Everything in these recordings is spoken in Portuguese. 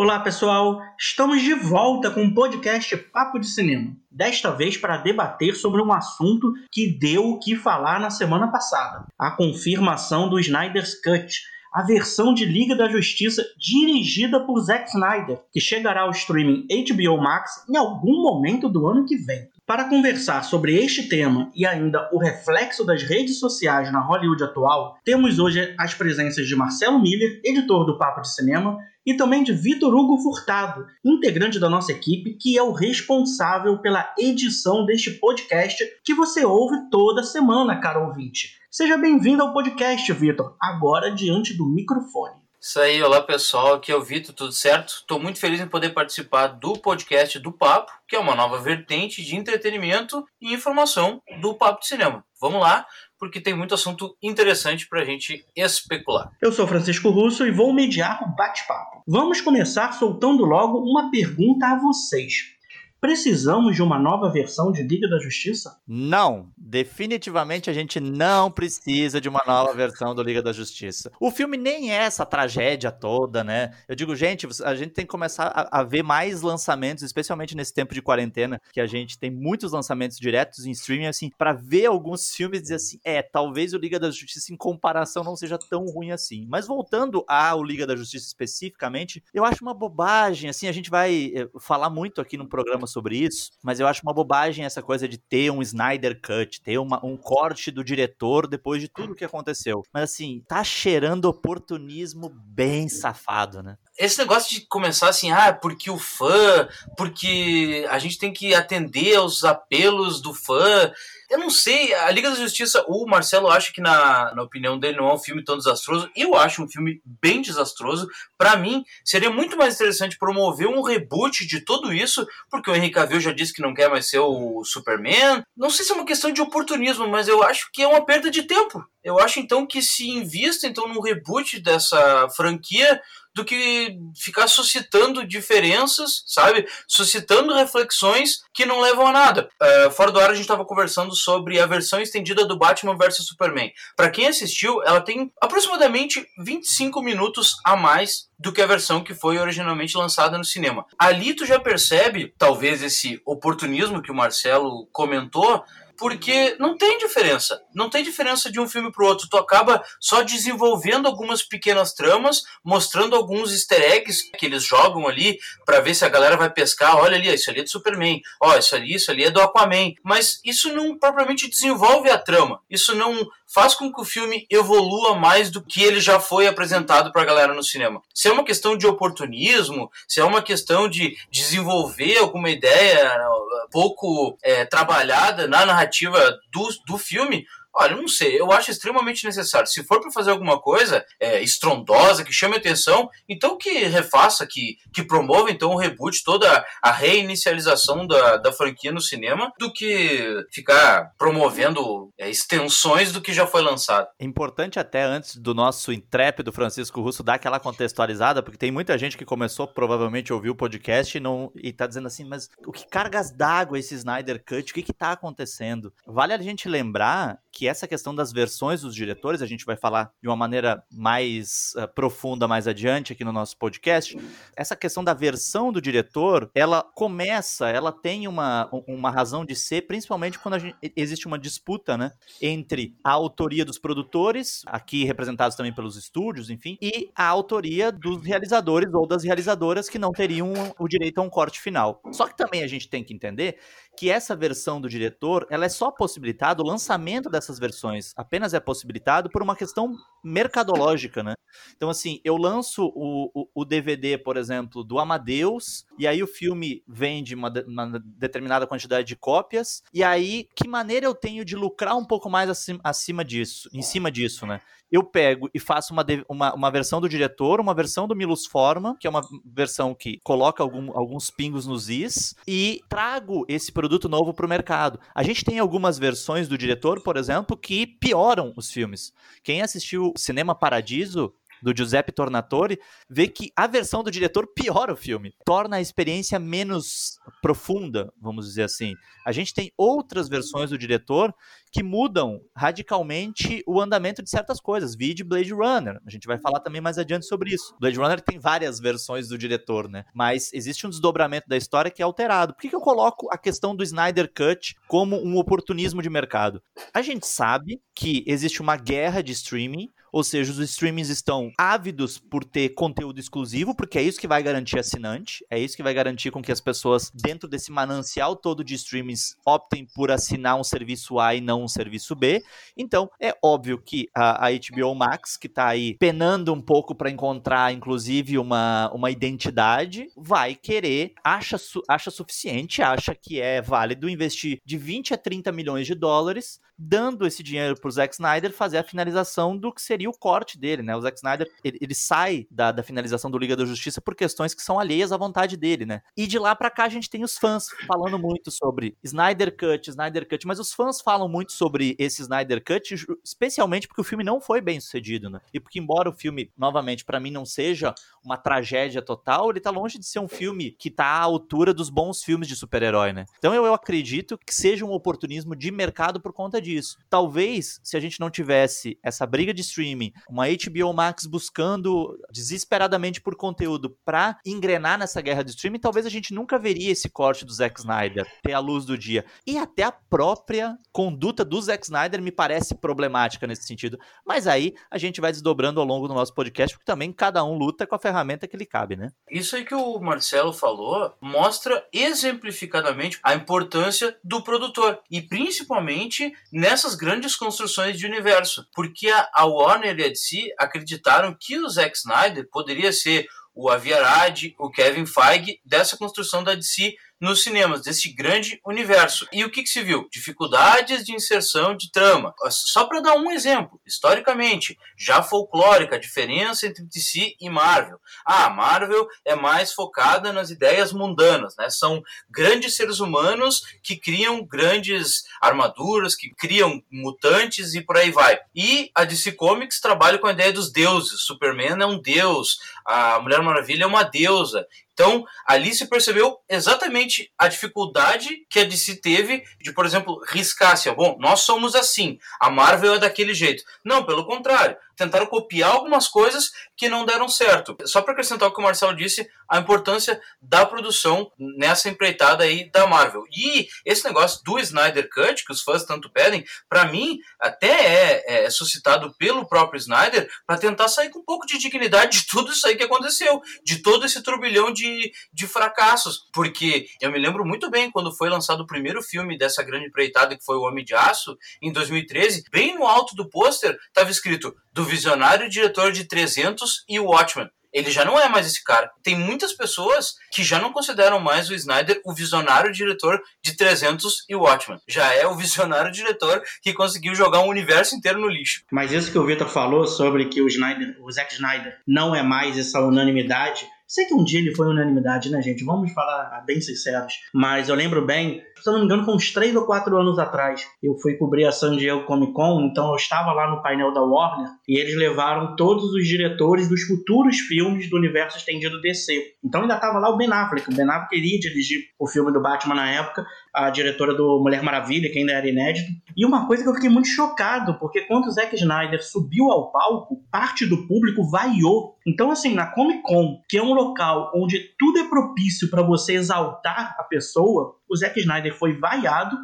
Olá pessoal, estamos de volta com o podcast Papo de Cinema. Desta vez para debater sobre um assunto que deu o que falar na semana passada: a confirmação do Snyder's Cut, a versão de Liga da Justiça dirigida por Zack Snyder, que chegará ao streaming HBO Max em algum momento do ano que vem. Para conversar sobre este tema e ainda o reflexo das redes sociais na Hollywood atual, temos hoje as presenças de Marcelo Miller, editor do Papo de Cinema, e também de Vitor Hugo Furtado, integrante da nossa equipe, que é o responsável pela edição deste podcast que você ouve toda semana, caro ouvinte. Seja bem-vindo ao podcast, Vitor, agora diante do microfone. Isso aí, olá pessoal, aqui é o Vitor, tudo certo? Estou muito feliz em poder participar do podcast do Papo, que é uma nova vertente de entretenimento e informação do Papo de Cinema. Vamos lá, porque tem muito assunto interessante para a gente especular. Eu sou Francisco Russo e vou mediar o bate-papo. Vamos começar soltando logo uma pergunta a vocês. Precisamos de uma nova versão de Liga da Justiça? Não, definitivamente a gente não precisa de uma nova versão do Liga da Justiça. O filme nem é essa tragédia toda, né? Eu digo, gente, a gente tem que começar a, a ver mais lançamentos, especialmente nesse tempo de quarentena, que a gente tem muitos lançamentos diretos em streaming, assim, para ver alguns filmes e dizer assim, é, talvez o Liga da Justiça em comparação não seja tão ruim assim. Mas voltando ao Liga da Justiça especificamente, eu acho uma bobagem, assim, a gente vai eh, falar muito aqui no programa sobre isso, mas eu acho uma bobagem essa coisa de ter um Snyder Cut, ter uma, um corte do diretor depois de tudo que aconteceu. Mas assim, tá cheirando oportunismo bem safado, né? Esse negócio de começar assim, ah, porque o fã, porque a gente tem que atender aos apelos do fã. Eu não sei, a Liga da Justiça, o Marcelo acha que, na, na opinião dele, não é um filme tão desastroso. Eu acho um filme bem desastroso. Para mim, seria muito mais interessante promover um reboot de tudo isso, porque o Henry Cavill já disse que não quer mais ser o Superman. Não sei se é uma questão de oportunismo, mas eu acho que é uma perda de tempo. Eu acho então que se invista então num reboot dessa franquia do que ficar suscitando diferenças, sabe? Suscitando reflexões que não levam a nada. Uh, fora do ar, a gente estava conversando sobre a versão estendida do Batman vs Superman. Para quem assistiu, ela tem aproximadamente 25 minutos a mais do que a versão que foi originalmente lançada no cinema. Ali tu já percebe, talvez esse oportunismo que o Marcelo comentou, porque não tem diferença. Não tem diferença de um filme pro outro. Tu acaba só desenvolvendo algumas pequenas tramas, mostrando alguns easter eggs que eles jogam ali para ver se a galera vai pescar. Olha ali, isso ali é do Superman. Ó, isso ali, isso ali é do Aquaman. Mas isso não propriamente desenvolve a trama. Isso não faz com que o filme evolua mais do que ele já foi apresentado para a galera no cinema. Se é uma questão de oportunismo, se é uma questão de desenvolver alguma ideia uh, pouco é, trabalhada na narrativa do, do filme, Olha, não sei, eu acho extremamente necessário. Se for para fazer alguma coisa é, estrondosa, que chame atenção, então que refaça, que, que promova então o reboot, toda a reinicialização da, da franquia no cinema, do que ficar promovendo é, extensões do que já foi lançado. É importante até antes do nosso intrépido Francisco Russo dar aquela contextualizada, porque tem muita gente que começou provavelmente a ouvir o podcast e, não, e tá dizendo assim, mas o que cargas d'água esse Snyder Cut? O que que tá acontecendo? Vale a gente lembrar que essa questão das versões dos diretores, a gente vai falar de uma maneira mais uh, profunda mais adiante aqui no nosso podcast. Essa questão da versão do diretor, ela começa, ela tem uma, uma razão de ser, principalmente quando gente, existe uma disputa, né, entre a autoria dos produtores, aqui representados também pelos estúdios, enfim, e a autoria dos realizadores ou das realizadoras que não teriam o direito a um corte final. Só que também a gente tem que entender que essa versão do diretor, ela é só possibilitada, o lançamento dessas versões apenas é possibilitado por uma questão mercadológica, né? Então, assim, eu lanço o, o, o DVD, por exemplo, do Amadeus, e aí o filme vende uma, de, uma, determinada quantidade de cópias, e aí que maneira eu tenho de lucrar um pouco mais acima, acima disso, em cima disso, né? eu pego e faço uma, uma, uma versão do diretor, uma versão do Milus Forma, que é uma versão que coloca algum, alguns pingos nos is, e trago esse produto novo para o mercado. A gente tem algumas versões do diretor, por exemplo, que pioram os filmes. Quem assistiu Cinema Paradiso do Giuseppe Tornatore, vê que a versão do diretor piora o filme, torna a experiência menos profunda, vamos dizer assim. A gente tem outras versões do diretor que mudam radicalmente o andamento de certas coisas. Vide Blade Runner. A gente vai falar também mais adiante sobre isso. Blade Runner tem várias versões do diretor, né? Mas existe um desdobramento da história que é alterado. Por que, que eu coloco a questão do Snyder Cut como um oportunismo de mercado? A gente sabe que existe uma guerra de streaming ou seja, os streamings estão ávidos por ter conteúdo exclusivo, porque é isso que vai garantir assinante, é isso que vai garantir com que as pessoas, dentro desse manancial todo de streamings, optem por assinar um serviço A e não um serviço B. Então, é óbvio que a, a HBO Max, que está aí penando um pouco para encontrar, inclusive, uma, uma identidade, vai querer, acha, su, acha suficiente, acha que é válido investir de 20 a 30 milhões de dólares, dando esse dinheiro para o Zack Snyder fazer a finalização do que seria seria o corte dele, né? O Zack Snyder, ele, ele sai da, da, finalização do Liga da Justiça por questões que são alheias à vontade dele, né? E de lá para cá a gente tem os fãs falando muito sobre Snyder Cut, Snyder Cut, mas os fãs falam muito sobre esse Snyder Cut, especialmente porque o filme não foi bem sucedido, né? E porque embora o filme, novamente, para mim não seja uma tragédia total, ele tá longe de ser um filme que tá à altura dos bons filmes de super-herói, né? Então eu, eu acredito que seja um oportunismo de mercado por conta disso. Talvez, se a gente não tivesse essa briga de streaming streaming, uma HBO Max buscando desesperadamente por conteúdo para engrenar nessa guerra de streaming, talvez a gente nunca veria esse corte do Zack Snyder ter a luz do dia. E até a própria conduta do Zack Snyder me parece problemática nesse sentido. Mas aí a gente vai desdobrando ao longo do nosso podcast, porque também cada um luta com a ferramenta que lhe cabe, né? Isso aí que o Marcelo falou mostra exemplificadamente a importância do produtor e principalmente nessas grandes construções de universo, porque a Warner e a DC acreditaram que o Zack Snyder poderia ser o Avi Arad, o Kevin Feige dessa construção da DC nos cinemas, desse grande universo. E o que, que se viu? Dificuldades de inserção de trama. Só para dar um exemplo, historicamente, já folclórica, a diferença entre DC e Marvel. Ah, Marvel é mais focada nas ideias mundanas, né? São grandes seres humanos que criam grandes armaduras, que criam mutantes e por aí vai. E a DC Comics trabalha com a ideia dos deuses. Superman é um deus, a Mulher Maravilha é uma deusa. Então, ali se percebeu exatamente a dificuldade que a DC teve de, por exemplo, riscar assim, bom, nós somos assim, a Marvel é daquele jeito. Não, pelo contrário tentaram copiar algumas coisas que não deram certo. Só para acrescentar o que o Marcelo disse, a importância da produção nessa empreitada aí da Marvel. E esse negócio do Snyder Cut, que os fãs tanto pedem, para mim até é, é, suscitado pelo próprio Snyder para tentar sair com um pouco de dignidade de tudo isso aí que aconteceu, de todo esse turbilhão de, de fracassos. Porque eu me lembro muito bem quando foi lançado o primeiro filme dessa grande empreitada, que foi O Homem de Aço, em 2013, bem no alto do pôster estava escrito do visionário diretor de 300 e o Watchmen. Ele já não é mais esse cara. Tem muitas pessoas que já não consideram mais o Snyder o visionário diretor de 300 e Watchmen. Já é o visionário diretor que conseguiu jogar um universo inteiro no lixo. Mas isso que o Victor falou sobre que o Snyder, o Zack Snyder não é mais essa unanimidade, Sei que um dia ele foi unanimidade, né, gente? Vamos falar bem sinceros. Mas eu lembro bem, se eu não me engano, foi uns 3 ou 4 anos atrás. Eu fui cobrir a San Diego Comic Con, então eu estava lá no painel da Warner e eles levaram todos os diretores dos futuros filmes do universo estendido DC. Então ainda estava lá o Ben Affleck. O Ben Affleck queria dirigir o filme do Batman na época, a diretora do Mulher Maravilha, que ainda era inédito. E uma coisa que eu fiquei muito chocado, porque quando o Zack Snyder subiu ao palco, parte do público vaiou. Então, assim, na Comic Con, que é um local onde tudo é propício para você exaltar a pessoa, o Zack Snyder foi vaiado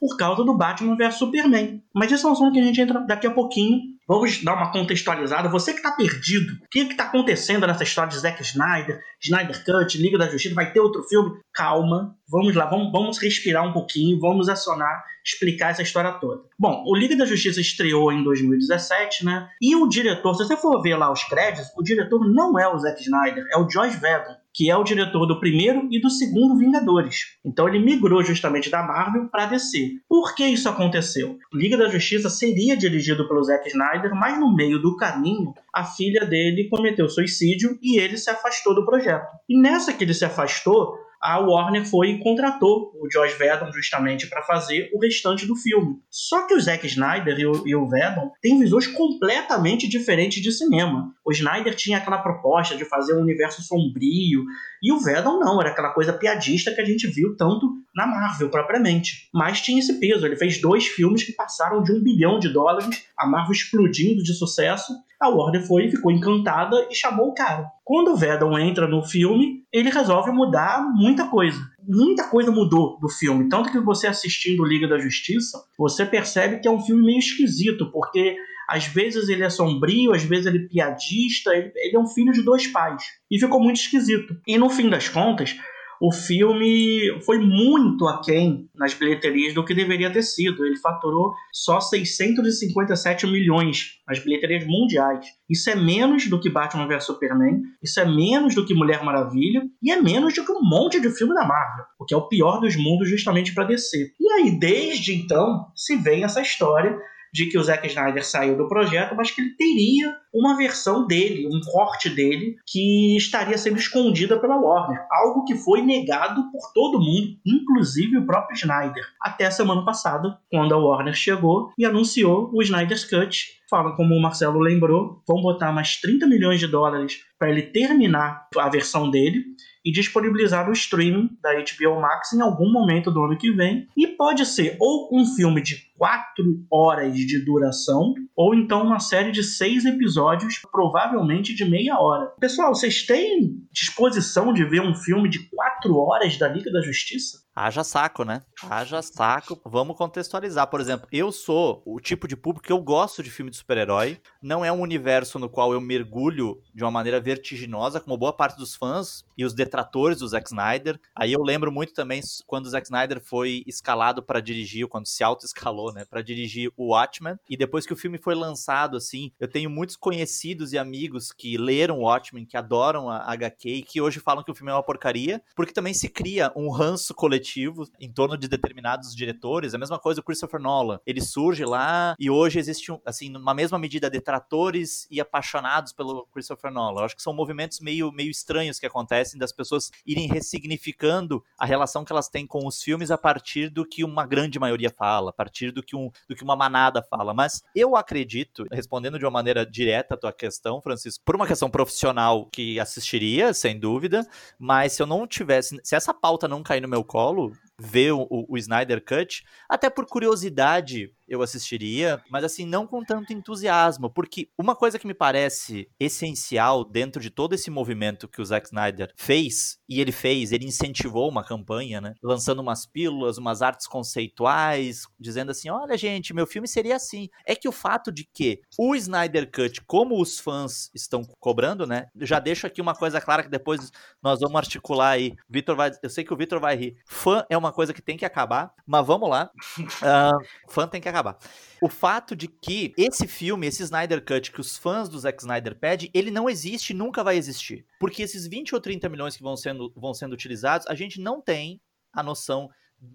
por causa do Batman vs Superman. Mas isso é um assunto que a gente entra daqui a pouquinho. Vamos dar uma contextualizada. Você que está perdido, o que está acontecendo nessa história de Zack Snyder, Snyder Cut, Liga da Justiça, vai ter outro filme? Calma, vamos lá, vamos, vamos respirar um pouquinho, vamos acionar, explicar essa história toda. Bom, o Liga da Justiça estreou em 2017, né? E o diretor, se você for ver lá os créditos, o diretor não é o Zack Snyder, é o Josh Whedon que é o diretor do primeiro e do segundo Vingadores. Então ele migrou justamente da Marvel para DC. Por que isso aconteceu? Liga da Justiça seria dirigido pelo Zack Snyder, mas no meio do caminho a filha dele cometeu suicídio e ele se afastou do projeto. E nessa que ele se afastou, a Warner foi e contratou o Josh Whedon justamente para fazer o restante do filme. Só que o Zack Snyder e o, e o têm visões completamente diferentes de cinema. O Snyder tinha aquela proposta de fazer um universo sombrio, e o Whedon não, era aquela coisa piadista que a gente viu tanto na Marvel propriamente. Mas tinha esse peso, ele fez dois filmes que passaram de um bilhão de dólares, a Marvel explodindo de sucesso, a Warner foi ficou encantada e chamou o cara. Quando o Vedon entra no filme, ele resolve mudar muita coisa. Muita coisa mudou do filme. Tanto que você assistindo Liga da Justiça, você percebe que é um filme meio esquisito, porque às vezes ele é sombrio, às vezes ele é piadista, ele, ele é um filho de dois pais. E ficou muito esquisito. E no fim das contas, o filme foi muito aquém nas bilheterias do que deveria ter sido. Ele faturou só 657 milhões nas bilheterias mundiais. Isso é menos do que Batman vs Superman, isso é menos do que Mulher Maravilha e é menos do que um monte de filme da Marvel, o que é o pior dos mundos justamente para descer. E aí, desde então, se vem essa história de que o Zack Snyder saiu do projeto, mas que ele teria uma versão dele, um corte dele, que estaria sendo escondida pela Warner. Algo que foi negado por todo mundo, inclusive o próprio Snyder. Até semana passada, quando a Warner chegou e anunciou o Snyder's Cut. Fala, como o Marcelo lembrou, vão botar mais 30 milhões de dólares para ele terminar a versão dele e disponibilizar o streaming da HBO Max em algum momento do ano que vem. E pode ser ou um filme de 4 horas de duração, ou então uma série de seis episódios, provavelmente de meia hora. Pessoal, vocês têm disposição de ver um filme de 4 horas da Liga da Justiça? Haja saco, né? Haja saco. Vamos contextualizar. Por exemplo, eu sou o tipo de público que eu gosto de filme de super-herói. Não é um universo no qual eu mergulho de uma maneira vertiginosa, como boa parte dos fãs e os detratores do Zack Snyder. Aí eu lembro muito também quando o Zack Snyder foi escalado para dirigir, quando se auto-escalou, né? Para dirigir o Watchmen. E depois que o filme foi lançado, assim, eu tenho muitos conhecidos e amigos que leram o Watchmen, que adoram a HQ e que hoje falam que o filme é uma porcaria, porque também se cria um ranço coletivo em torno de determinados diretores. A mesma coisa o Christopher Nolan. Ele surge lá e hoje existe, assim, numa mesma medida, detratores e apaixonados pelo Christopher Nolan. Eu acho que são movimentos meio, meio estranhos que acontecem das pessoas irem ressignificando a relação que elas têm com os filmes a partir do que uma grande maioria fala, a partir do que, um, do que uma manada fala. Mas eu acredito, respondendo de uma maneira direta a tua questão, Francisco, por uma questão profissional que assistiria, sem dúvida, mas se eu não tivesse, se essa pauta não cair no meu colo, ver o, o, Snyder Cut, até por curiosidade eu assistiria, mas assim, não com tanto entusiasmo, porque uma coisa que me parece essencial dentro de todo esse movimento que o Zack Snyder fez, e ele fez, ele incentivou uma campanha, né? Lançando umas pílulas, umas artes conceituais, dizendo assim: olha, gente, meu filme seria assim. É que o fato de que o Snyder Cut, como os fãs estão cobrando, né? Já deixo aqui uma coisa clara que depois nós vamos articular aí. Vitor vai. Eu sei que o Vitor vai rir. Fã é uma coisa que tem que acabar, mas vamos lá. Uh, fã tem que acabar acabar. O fato de que esse filme, esse Snyder Cut que os fãs do Zack Snyder pedem, ele não existe e nunca vai existir. Porque esses 20 ou 30 milhões que vão sendo, vão sendo utilizados, a gente não tem a noção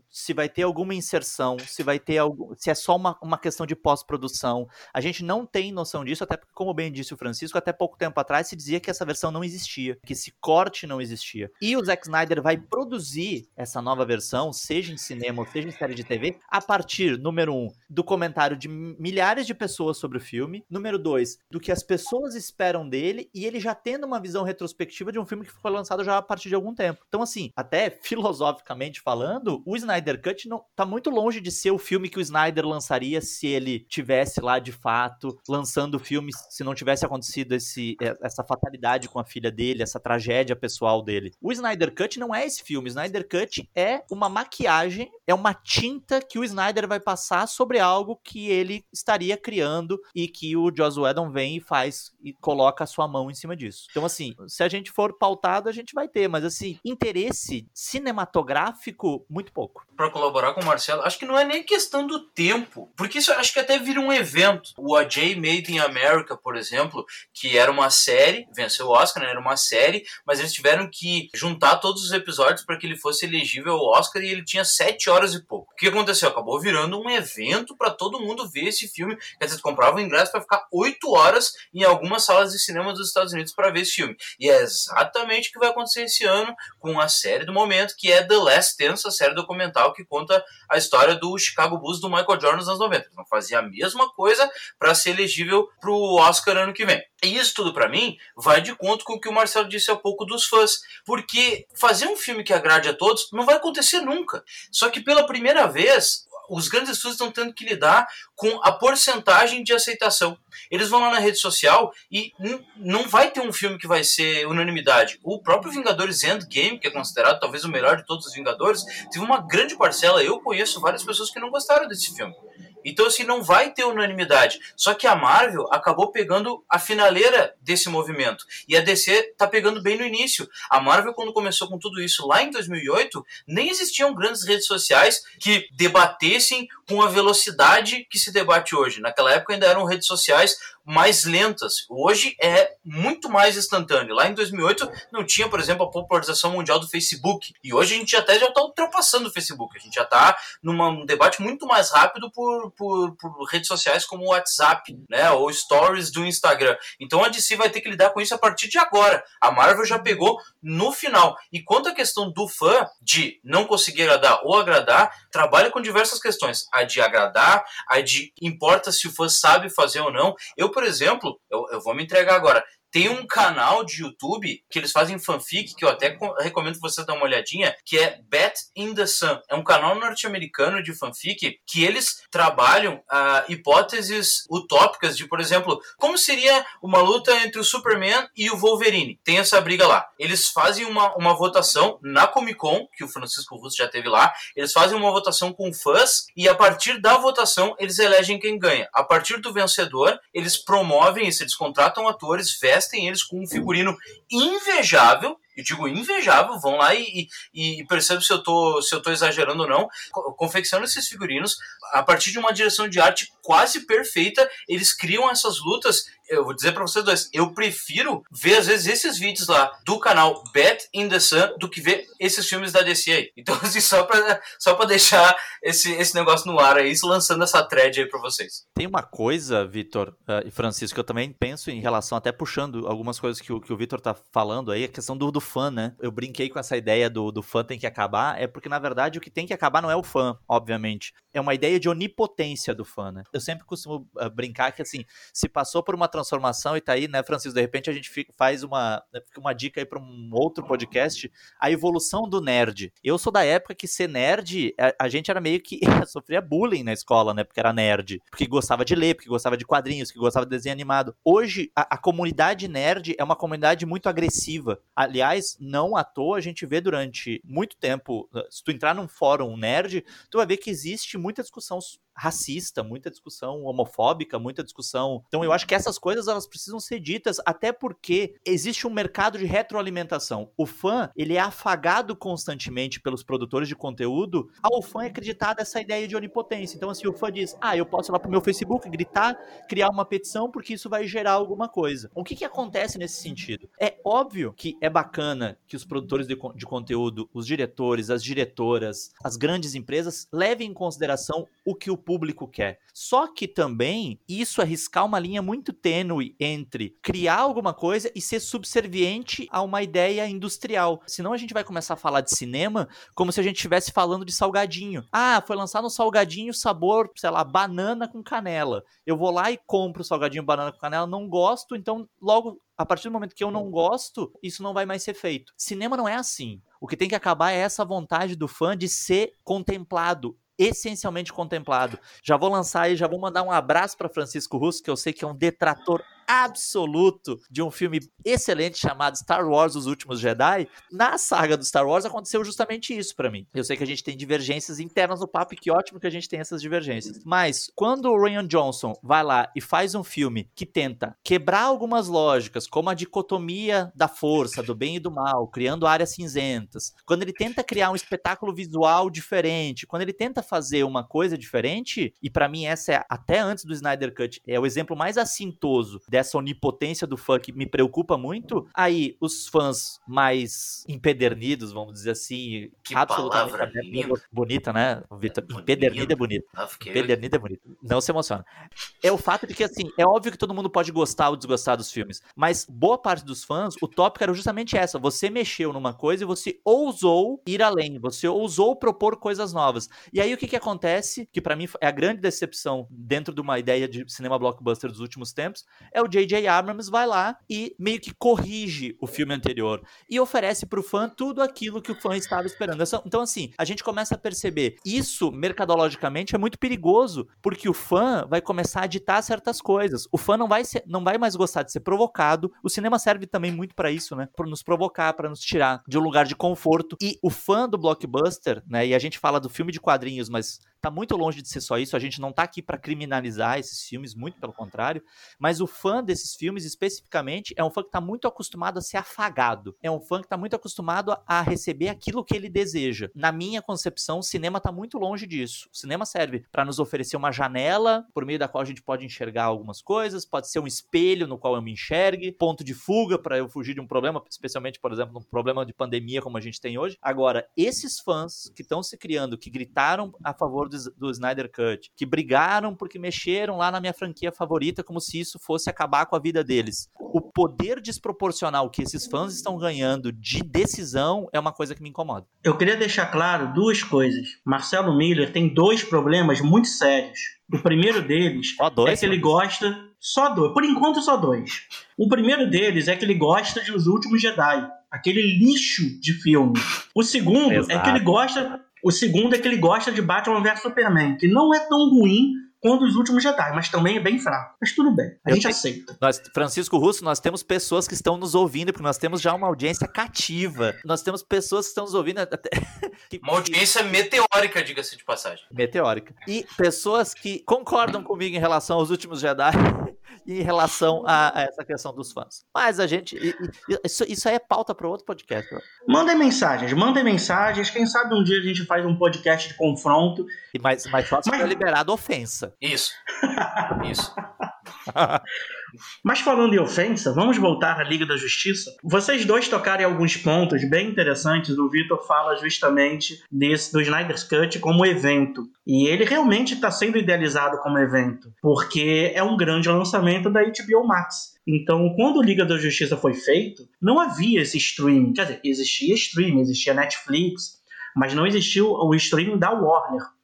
se vai ter alguma inserção, se vai ter algo, se é só uma, uma questão de pós-produção. A gente não tem noção disso, até porque, como bem disse o Francisco, até pouco tempo atrás se dizia que essa versão não existia, que esse corte não existia. E o Zack Snyder vai produzir essa nova versão, seja em cinema ou seja em série de TV, a partir, número um, do comentário de milhares de pessoas sobre o filme, número dois, do que as pessoas esperam dele, e ele já tendo uma visão retrospectiva de um filme que foi lançado já a partir de algum tempo. Então, assim, até filosoficamente falando, o o Snyder Cut não, tá muito longe de ser o filme que o Snyder lançaria se ele tivesse lá de fato lançando o filme, se não tivesse acontecido esse, é, essa fatalidade com a filha dele, essa tragédia pessoal dele. O Snyder Cut não é esse filme. O Snyder Cut é uma maquiagem, é uma tinta que o Snyder vai passar sobre algo que ele estaria criando e que o Joss Whedon vem e faz e coloca a sua mão em cima disso. Então, assim, se a gente for pautado, a gente vai ter, mas assim, interesse cinematográfico, muito pouco pouco. Para colaborar com o Marcelo, acho que não é nem questão do tempo, porque isso acho que até vira um evento. O AJ Made in America, por exemplo, que era uma série, venceu o Oscar, né? era uma série, mas eles tiveram que juntar todos os episódios para que ele fosse elegível ao Oscar e ele tinha sete horas e pouco. O que aconteceu? Acabou virando um evento para todo mundo ver esse filme. Quer dizer, comprava o ingresso para ficar oito horas em algumas salas de cinema dos Estados Unidos para ver esse filme. E é exatamente o que vai acontecer esse ano com a série do momento, que é The Last Dance, a série documental que conta a história do Chicago Bulls do Michael Jordan nos anos 90. Eles vão fazer a mesma coisa para ser elegível para o Oscar ano que vem. E isso tudo para mim vai de conta com o que o Marcelo disse há pouco dos fãs, porque fazer um filme que agrade a todos não vai acontecer nunca. Só que pela primeira vez, os grandes estúdios estão tendo que lidar com a porcentagem de aceitação. Eles vão lá na rede social e não vai ter um filme que vai ser unanimidade. O próprio Vingadores Endgame, que é considerado talvez o melhor de todos os Vingadores, teve uma grande parcela. Eu conheço várias pessoas que não gostaram desse filme. Então, assim, não vai ter unanimidade. Só que a Marvel acabou pegando a finaleira desse movimento. E a DC tá pegando bem no início. A Marvel, quando começou com tudo isso lá em 2008, nem existiam grandes redes sociais que debatessem com a velocidade que se debate hoje. Naquela época ainda eram redes sociais mais lentas. Hoje é muito mais instantâneo. Lá em 2008 não tinha, por exemplo, a popularização mundial do Facebook. E hoje a gente até já está ultrapassando o Facebook. A gente já está num debate muito mais rápido por, por, por, redes sociais como o WhatsApp, né? Ou stories do Instagram. Então a DC vai ter que lidar com isso a partir de agora. A Marvel já pegou no final. E quanto à questão do fã de não conseguir agradar ou agradar, trabalha com diversas questões. A de agradar, a de importa se o fã sabe fazer ou não. Eu por exemplo, eu, eu vou me entregar agora. Tem um canal de YouTube que eles fazem fanfic, que eu até recomendo você dar uma olhadinha, que é Bet in the Sun. É um canal norte-americano de fanfic que eles trabalham uh, hipóteses utópicas de, por exemplo, como seria uma luta entre o Superman e o Wolverine. Tem essa briga lá. Eles fazem uma, uma votação na Comic Con, que o Francisco Russo já teve lá. Eles fazem uma votação com fãs e a partir da votação eles elegem quem ganha. A partir do vencedor, eles promovem isso, eles contratam atores, vestem vestem eles com um figurino invejável e digo invejável, vão lá e, e, e percebem se eu tô se eu tô exagerando ou não, confeccionam esses figurinos a partir de uma direção de arte quase perfeita, eles criam essas lutas. Eu vou dizer para vocês dois, eu prefiro ver às vezes esses vídeos lá do canal Bet in the Sun do que ver esses filmes da DC aí. Então, assim, só para só pra deixar esse, esse negócio no ar aí, lançando essa thread aí para vocês. Tem uma coisa, Vitor uh, e Francisco, que eu também penso em relação, até puxando algumas coisas que o, que o Vitor tá falando aí, a questão do, do fã, né? Eu brinquei com essa ideia do, do fã tem que acabar, é porque na verdade o que tem que acabar não é o fã, obviamente. É uma ideia de onipotência do fã, né? Eu sempre costumo uh, brincar que assim, se passou por uma transformação e tá aí, né, Francisco? De repente a gente fica, faz uma, né, uma dica aí para um outro podcast, a evolução do nerd. Eu sou da época que ser nerd, a, a gente era meio que sofria bullying na escola, né? Porque era nerd, porque gostava de ler, porque gostava de quadrinhos, que gostava de desenho animado. Hoje, a, a comunidade nerd é uma comunidade muito agressiva. Aliás, não à toa a gente vê durante muito tempo, se tu entrar num fórum nerd, tu vai ver que existe muita discussão racista, muita discussão homofóbica, muita discussão. Então eu acho que essas coisas elas precisam ser ditas, até porque existe um mercado de retroalimentação. O fã, ele é afagado constantemente pelos produtores de conteúdo, ao fã é acreditada essa ideia de onipotência. Então assim, o fã diz: "Ah, eu posso ir lá pro meu Facebook gritar, criar uma petição porque isso vai gerar alguma coisa". O que que acontece nesse sentido? É óbvio que é bacana que os produtores de, de conteúdo, os diretores, as diretoras, as grandes empresas levem em consideração o que o público quer. Só que também isso é arriscar uma linha muito tênue entre criar alguma coisa e ser subserviente a uma ideia industrial. Senão a gente vai começar a falar de cinema como se a gente estivesse falando de salgadinho. Ah, foi lançado um salgadinho sabor, sei lá, banana com canela. Eu vou lá e compro o salgadinho banana com canela, não gosto, então logo a partir do momento que eu não gosto, isso não vai mais ser feito. Cinema não é assim. O que tem que acabar é essa vontade do fã de ser contemplado essencialmente contemplado. Já vou lançar aí, já vou mandar um abraço para Francisco Russo, que eu sei que é um detrator absoluto de um filme excelente chamado Star Wars Os Últimos Jedi, na saga do Star Wars aconteceu justamente isso para mim. Eu sei que a gente tem divergências internas no papo e que ótimo que a gente tem essas divergências. Mas quando o Ryan Johnson vai lá e faz um filme que tenta quebrar algumas lógicas, como a dicotomia da força, do bem e do mal, criando áreas cinzentas, quando ele tenta criar um espetáculo visual diferente, quando ele tenta fazer uma coisa diferente, e para mim essa é até antes do Snyder Cut, é o exemplo mais assintoso dessa onipotência do fã que me preocupa muito, aí os fãs mais empedernidos, vamos dizer assim, Que absolutamente palavra linda. bonita, né, Vitor? Bonito. Empedernido é bonito. Ah, fiquei- Empedernido é bonito. Não se emociona. É o fato de que, assim, é óbvio que todo mundo pode gostar ou desgostar dos filmes, mas boa parte dos fãs, o tópico era justamente essa. Você mexeu numa coisa e você ousou ir além, você ousou propor coisas novas. E aí o que que acontece, que pra mim é a grande decepção dentro de uma ideia de cinema blockbuster dos últimos tempos, é o J.J. Abrams vai lá e meio que corrige o filme anterior e oferece pro fã tudo aquilo que o fã estava esperando. Então, assim, a gente começa a perceber isso mercadologicamente é muito perigoso, porque o fã vai começar a ditar certas coisas. O fã não vai, ser- não vai mais gostar de ser provocado. O cinema serve também muito pra isso, né? Pra nos provocar, pra nos tirar de um lugar de conforto. E o fã do blockbuster, né? E a gente fala do filme de quadrinhos, mas tá muito longe de ser só isso. A gente não tá aqui pra criminalizar esses filmes, muito pelo contrário. Mas o fã desses filmes, especificamente, é um fã que tá muito acostumado a ser afagado. É um fã que tá muito acostumado a- receber aquilo que ele deseja. Na minha concepção, o cinema tá muito longe disso. O cinema serve para nos oferecer uma janela por meio da qual a gente pode enxergar algumas coisas, pode ser um espelho no qual eu me enxergue, ponto de fuga para eu fugir de um problema, especialmente, por exemplo, um problema de pandemia como a gente tem hoje. Agora, esses fãs que estão se criando, que gritaram a favor do, do Snyder Cut, que brigaram porque mexeram lá na minha franquia favorita como se isso fosse acabar com a vida deles. O poder desproporcional que esses fãs estão ganhando de decisão é uma coisa que me incomoda. Eu queria deixar claro duas coisas. Marcelo Miller tem dois problemas muito sérios. O primeiro deles dois, é que ele gosta. Só dois. Por enquanto, só dois. O primeiro deles é que ele gosta de Os Últimos Jedi. Aquele lixo de filme. O segundo é Exato. que ele gosta. O segundo é que ele gosta de Batman vs Superman, que não é tão ruim quanto Os Últimos Jedi, mas também é bem fraco. Mas tudo bem, a Eu gente tenho- aceita. Nós, Francisco Russo, nós temos pessoas que estão nos ouvindo, porque nós temos já uma audiência cativa. Nós temos pessoas que estão nos ouvindo até. que- Uma audiência meteórica, diga-se de passagem. meteórica. E pessoas que concordam comigo em relação aos últimos Jedi em relação a, a essa questão dos fãs. Mas a gente. Isso, isso aí é pauta para outro podcast. ó. Mandem mensagens, mandem mensagens. Quem sabe um dia a gente faz um podcast de confronto. E mais, mais só se Mas- for liberado ofensa. Isso. Isso. Mas falando em ofensa, vamos voltar à Liga da Justiça. Vocês dois tocaram em alguns pontos bem interessantes. O Vitor fala justamente desse, do Snyder's Cut como evento. E ele realmente está sendo idealizado como evento, porque é um grande lançamento da HBO Max. Então, quando o Liga da Justiça foi feito, não havia esse streaming. Quer dizer, existia streaming, existia Netflix, mas não existia o streaming da Warner.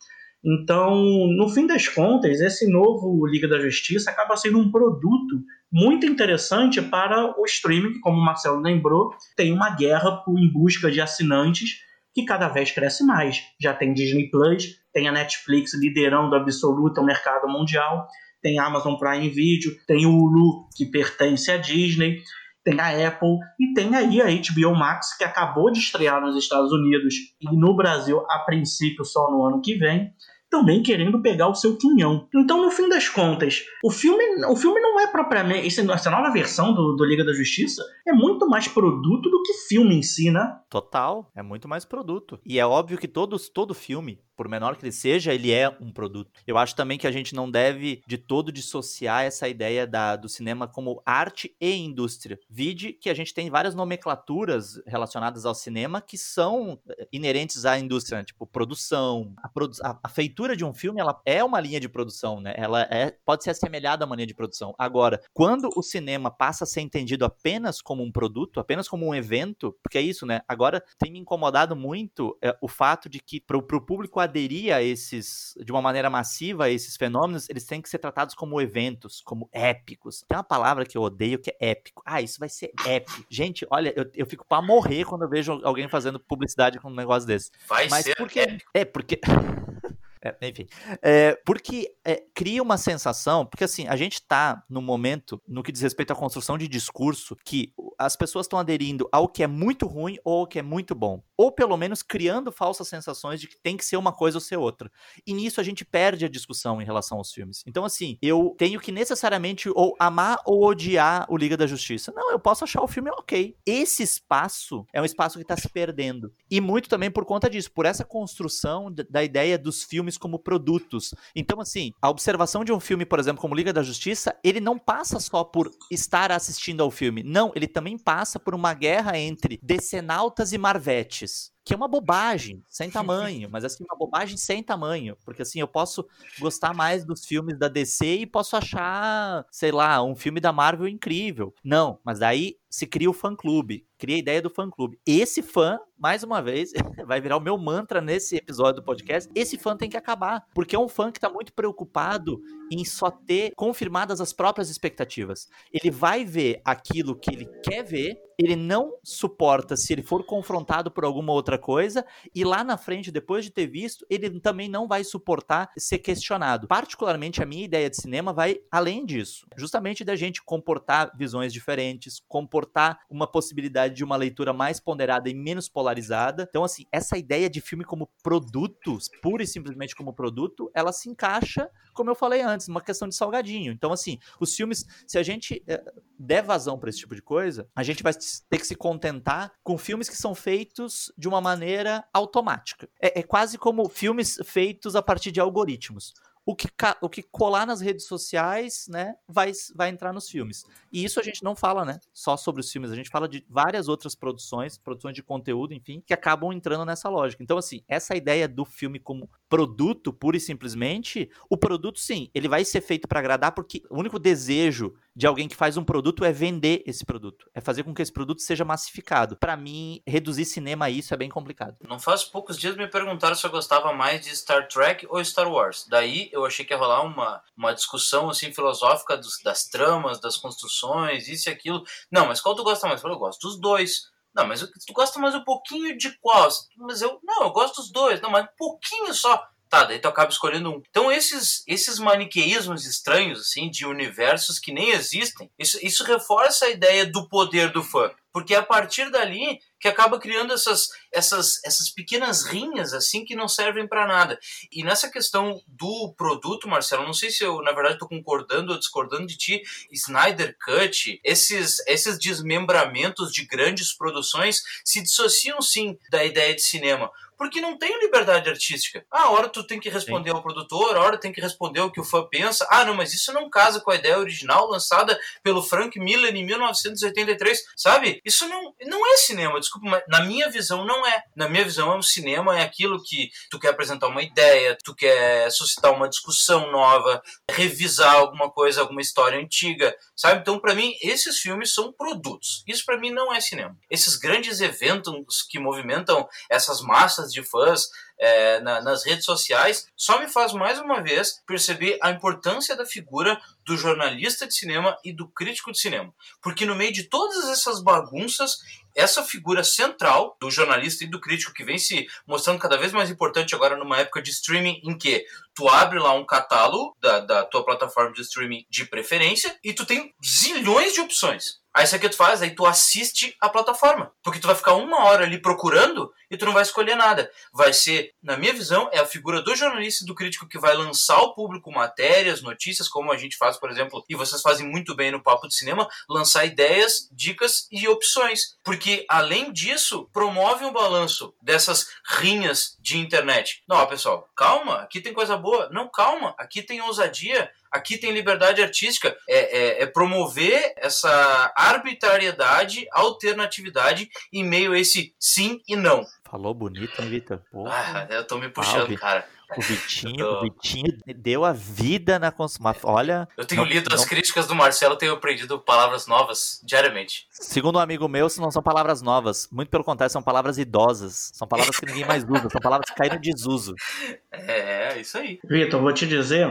Então, no fim das contas, esse novo Liga da Justiça acaba sendo um produto muito interessante para o streaming, como o Marcelo lembrou, tem uma guerra em busca de assinantes que cada vez cresce mais. Já tem Disney Plus, tem a Netflix liderando absoluta o mercado mundial, tem a Amazon Prime Video, tem o Hulu, que pertence à Disney, tem a Apple e tem aí a HBO Max, que acabou de estrear nos Estados Unidos e no Brasil, a princípio, só no ano que vem também querendo pegar o seu quinhão. Então, no fim das contas, o filme, o filme não é propriamente. Essa nova versão do, do Liga da Justiça é muito mais produto do que filme em si, né? Total, é muito mais produto. E é óbvio que todos, todo filme, por menor que ele seja, ele é um produto. Eu acho também que a gente não deve de todo dissociar essa ideia da, do cinema como arte e indústria. Vide que a gente tem várias nomenclaturas relacionadas ao cinema que são eh, inerentes à indústria, né? tipo produção, a, produ a, feitura de um filme, ela é uma linha de produção, né? Ela é, pode ser assemelhada a uma linha de produção. Agora, quando o cinema passa a ser entendido apenas como um produto, apenas como um evento, porque é isso, né? Agora tem me incomodado muito é, o fato de que para o público aderir a esses, de uma maneira massiva a esses fenômenos, eles têm que ser tratados como eventos, como épicos. Tem uma palavra que eu odeio que é épico. Ah, isso vai ser épico. Gente, olha, eu, eu fico para morrer quando eu vejo alguém fazendo publicidade com um negócio desse. Vai Mas ser por que? épico. É, porque. É, enfim. É, porque é, cria uma sensação, porque assim, a gente está no momento, no que diz respeito à construção de discurso, que as pessoas estão aderindo ao que é muito ruim ou ao que é muito bom. Ou pelo menos criando falsas sensações de que tem que ser uma coisa ou ser outra. E nisso a gente perde a discussão em relação aos filmes. Então, assim, eu tenho que necessariamente ou amar ou odiar o Liga da Justiça. Não, eu posso achar o filme ok. Esse espaço é um espaço que está se perdendo. E muito também por conta disso, por essa construção da ideia dos filmes como produtos. Então, assim, a observação de um filme, por exemplo, como Liga da Justiça, ele não passa só por estar assistindo ao filme. Não, ele também passa por uma guerra entre decenautas e marvetes que é uma bobagem sem tamanho, mas assim, uma bobagem sem tamanho, porque assim, eu posso gostar mais dos filmes da DC e posso achar, sei lá, um filme da Marvel incrível. Não, mas daí se cria o fã-clube, cria a ideia do fã-clube. Esse fã, mais uma vez, vai virar o meu mantra nesse episódio do podcast, esse fã tem que acabar, porque é um fã que está muito preocupado em só ter confirmadas as próprias expectativas. Ele vai ver aquilo que ele quer ver, ele não suporta se ele for confrontado por alguma outra coisa, e lá na frente, depois de ter visto, ele também não vai suportar ser questionado. Particularmente, a minha ideia de cinema vai além disso, justamente da gente comportar visões diferentes, comportar uma possibilidade de uma leitura mais ponderada e menos polarizada. Então, assim, essa ideia de filme como produto, pura e simplesmente como produto, ela se encaixa, como eu falei antes, numa questão de salgadinho. Então, assim, os filmes, se a gente é, der vazão para esse tipo de coisa, a gente vai ter que se contentar com filmes que são feitos de uma maneira automática. É, é quase como filmes feitos a partir de algoritmos o que, o que colar nas redes sociais, né, vai, vai entrar nos filmes. E isso a gente não fala, né, só sobre os filmes, a gente fala de várias outras produções, produções de conteúdo, enfim, que acabam entrando nessa lógica. Então, assim, essa ideia do filme como produto, pura e simplesmente, o produto, sim, ele vai ser feito para agradar, porque o único desejo de alguém que faz um produto é vender esse produto, é fazer com que esse produto seja massificado. Para mim, reduzir cinema a isso é bem complicado. Não faz poucos dias me perguntaram se eu gostava mais de Star Trek ou Star Wars. Daí eu achei que ia rolar uma, uma discussão assim filosófica dos, das tramas, das construções, isso e aquilo. Não, mas qual tu gosta mais? Eu, falei, eu gosto dos dois. Não, mas tu gosta mais um pouquinho de qual? Mas eu, não, eu gosto dos dois. Não, mas um pouquinho só. Tá, daí tu acaba escolhendo um. Então esses, esses maniqueísmos estranhos, assim, de universos que nem existem, isso, isso reforça a ideia do poder do fã. Porque é a partir dali que acaba criando essas, essas, essas pequenas rinhas assim que não servem para nada. E nessa questão do produto, Marcelo, não sei se eu na verdade estou concordando ou discordando de ti, Snyder Cut, esses, esses desmembramentos de grandes produções se dissociam sim da ideia de cinema porque não tem liberdade artística. Ah, a hora tu tem que responder Sim. ao produtor, a hora tem que responder o que o fã pensa. Ah, não, mas isso não casa com a ideia original lançada pelo Frank Miller em 1983, sabe? Isso não, não é cinema, desculpa, mas na minha visão não é. Na minha visão, é um cinema é aquilo que tu quer apresentar uma ideia, tu quer suscitar uma discussão nova, revisar alguma coisa, alguma história antiga, sabe? Então, para mim, esses filmes são produtos. Isso para mim não é cinema. Esses grandes eventos que movimentam essas massas de fãs é, na, nas redes sociais, só me faz mais uma vez perceber a importância da figura do jornalista de cinema e do crítico de cinema. Porque no meio de todas essas bagunças, essa figura central do jornalista e do crítico que vem se mostrando cada vez mais importante agora numa época de streaming em que tu abre lá um catálogo da, da tua plataforma de streaming de preferência e tu tem zilhões de opções. Aí isso que tu faz, aí tu assiste a plataforma. Porque tu vai ficar uma hora ali procurando e tu não vai escolher nada. Vai ser, na minha visão, é a figura do jornalista e do crítico que vai lançar ao público matérias, notícias, como a gente faz, por exemplo, e vocês fazem muito bem no Papo de Cinema, lançar ideias, dicas e opções. Porque, além disso, promove um balanço dessas rinhas de internet. Não, pessoal, calma, aqui tem coisa boa. Não, calma, aqui tem ousadia Aqui tem liberdade artística, é, é, é promover essa arbitrariedade, alternatividade em meio a esse sim e não. Falou bonito, hein, Vitor? Ah, eu tô me puxando, ah, cara. O Vitinho, tô... o Vitinho deu a vida na consuma. Olha. Eu tenho não, lido não... as críticas do Marcelo, tenho aprendido palavras novas diariamente. Segundo um amigo meu, não são palavras novas. Muito pelo contrário, são palavras idosas. São palavras que ninguém mais usa. São palavras que caíram de desuso. É, isso aí. Vitor, vou te dizer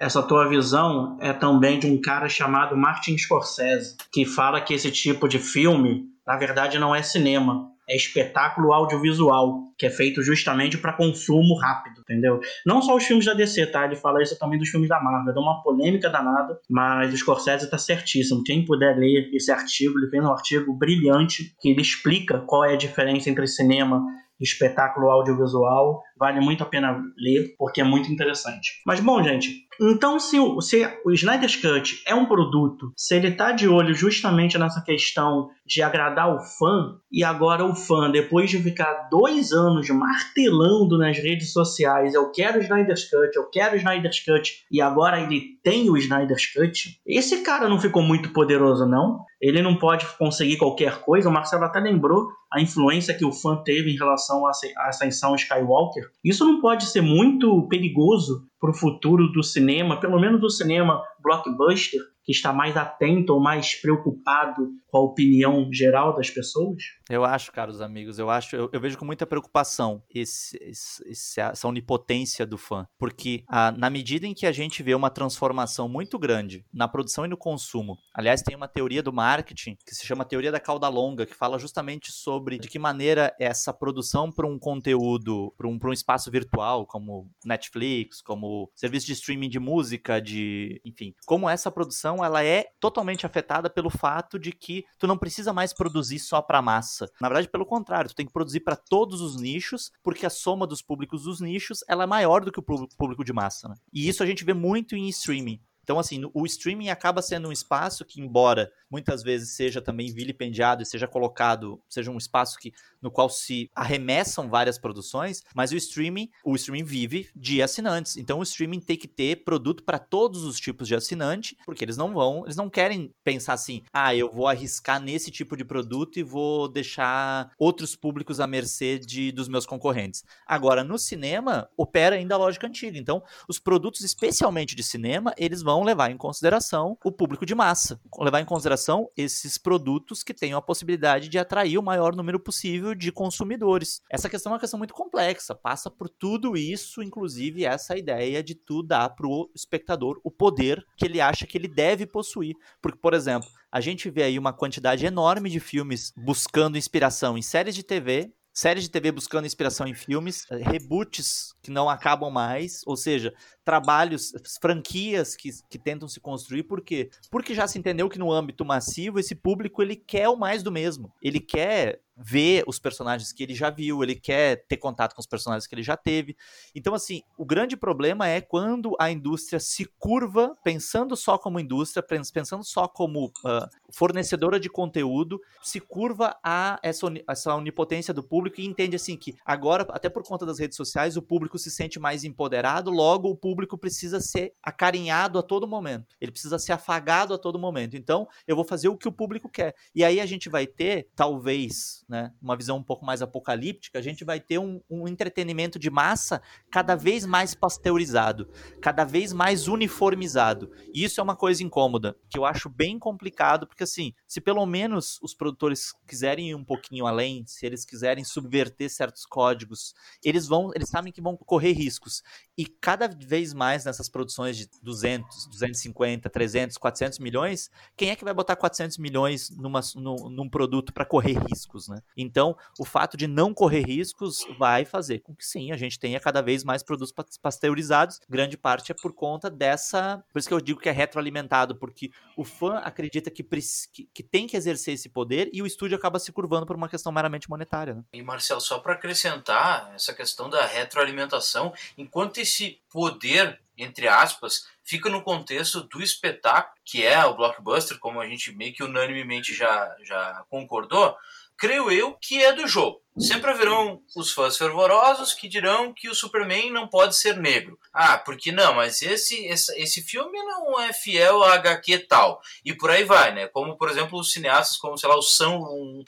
essa tua visão é também de um cara chamado Martin Scorsese, que fala que esse tipo de filme, na verdade, não é cinema. é espetáculo audiovisual, que é feito justamente para consumo rápido, entendeu? Não só os filmes da DC, tá? Ele fala isso também dos filmes da Marvel. Dá uma polêmica danada, mas o Scorsese tá certíssimo. Quem puder ler esse artigo, ele vem um artigo brilhante que ele explica qual é a diferença entre cinema espetáculo audiovisual. Vale muito a pena ler, porque é muito interessante. Mas bom, gente, então se o, se o Snyder's Cut é um produto, se ele tá de olho justamente nessa questão de agradar o fã, e agora o fã, depois de ficar dois anos martelando nas redes sociais, eu quero o Snyder's Cut, eu quero o Snyder's Cut, e agora ele tem o Snyder's Cut, esse cara não ficou muito poderoso, não? Ele não pode conseguir qualquer coisa. O Marcelo até lembrou a influência que o fã teve em relação à ascensão Skywalker. Isso não pode ser muito perigoso para o futuro do cinema, pelo menos do cinema blockbuster, que está mais atento ou mais preocupado com a opinião geral das pessoas? Eu acho, caros amigos, eu acho, eu, eu vejo com muita preocupação esse, esse, essa onipotência do fã, porque a, na medida em que a gente vê uma transformação muito grande na produção e no consumo, aliás, tem uma teoria do marketing que se chama teoria da cauda longa, que fala justamente sobre de que maneira essa produção para um conteúdo, para um, um espaço virtual, como Netflix, como serviço de streaming de música, de, enfim, como essa produção ela é totalmente afetada pelo fato de que tu não precisa mais produzir só para massa. Na verdade, pelo contrário, tu tem que produzir para todos os nichos, porque a soma dos públicos dos nichos ela é maior do que o público de massa. Né? E isso a gente vê muito em streaming. Então, assim, o streaming acaba sendo um espaço que, embora muitas vezes seja também vilipendiado e seja colocado, seja um espaço que, no qual se arremessam várias produções, mas o streaming, o streaming vive de assinantes. Então o streaming tem que ter produto para todos os tipos de assinante, porque eles não vão, eles não querem pensar assim: "Ah, eu vou arriscar nesse tipo de produto e vou deixar outros públicos à mercê de, dos meus concorrentes". Agora, no cinema, opera ainda a lógica antiga. Então, os produtos especialmente de cinema, eles vão levar em consideração o público de massa, levar em consideração esses produtos que tenham a possibilidade de atrair o maior número possível de consumidores. Essa questão é uma questão muito complexa, passa por tudo isso, inclusive essa ideia de tu dar para o espectador o poder que ele acha que ele deve possuir. Porque, por exemplo, a gente vê aí uma quantidade enorme de filmes buscando inspiração em séries de TV séries de TV buscando inspiração em filmes, reboots que não acabam mais, ou seja, trabalhos, franquias que, que tentam se construir, por quê? Porque já se entendeu que no âmbito massivo esse público ele quer o mais do mesmo. Ele quer ver os personagens que ele já viu, ele quer ter contato com os personagens que ele já teve. Então, assim, o grande problema é quando a indústria se curva, pensando só como indústria, pensando só como uh, fornecedora de conteúdo, se curva a essa, essa onipotência do público e entende, assim, que agora, até por conta das redes sociais, o público se sente mais empoderado, logo o público público precisa ser acarinhado a todo momento. Ele precisa ser afagado a todo momento. Então, eu vou fazer o que o público quer. E aí a gente vai ter, talvez, né, uma visão um pouco mais apocalíptica, a gente vai ter um, um entretenimento de massa cada vez mais pasteurizado, cada vez mais uniformizado. E isso é uma coisa incômoda, que eu acho bem complicado, porque assim, se pelo menos os produtores quiserem ir um pouquinho além, se eles quiserem subverter certos códigos, eles vão, eles sabem que vão correr riscos. E cada vez mais nessas produções de 200, 250, 300, 400 milhões, quem é que vai botar 400 milhões numa, num, num produto para correr riscos, né? Então, o fato de não correr riscos vai fazer com que sim, a gente tenha cada vez mais produtos pasteurizados. Grande parte é por conta dessa. Por isso que eu digo que é retroalimentado, porque o fã acredita que, que, que tem que exercer esse poder e o estúdio acaba se curvando por uma questão meramente monetária. Né? E Marcel, só para acrescentar essa questão da retroalimentação, enquanto esse poder, entre aspas, fica no contexto do espetáculo, que é o blockbuster, como a gente meio que unanimemente já, já concordou, creio eu que é do jogo. Sempre haverão os fãs fervorosos que dirão que o Superman não pode ser negro. Ah, porque não, mas esse, esse, esse filme não é fiel a HQ tal. E por aí vai, né? Como, por exemplo, os cineastas como, sei lá, o Sam,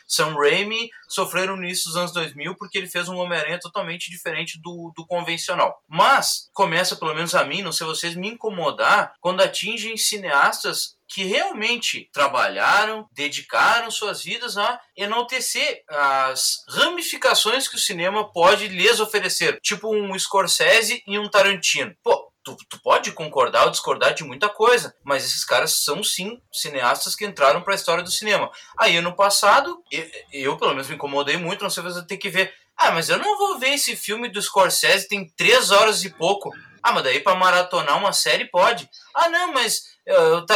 Sam Raimi sofreram nisso nos anos 2000 porque ele fez um Homem-Aranha totalmente diferente do, do convencional. Mas começa, pelo menos a mim, não sei vocês, me incomodar quando atingem cineastas que realmente trabalharam, dedicaram suas vidas a enaltecer as ramificações que o cinema pode lhes oferecer, tipo um Scorsese e um Tarantino. Pô, tu, tu, pode concordar ou discordar de muita coisa, mas esses caras são sim cineastas que entraram para a história do cinema. Aí ano passado, eu, eu, pelo menos me incomodei muito, não sei se você tem que ver. Ah, mas eu não vou ver esse filme do Scorsese, tem três horas e pouco. Ah, mas daí para maratonar uma série pode. Ah, não, mas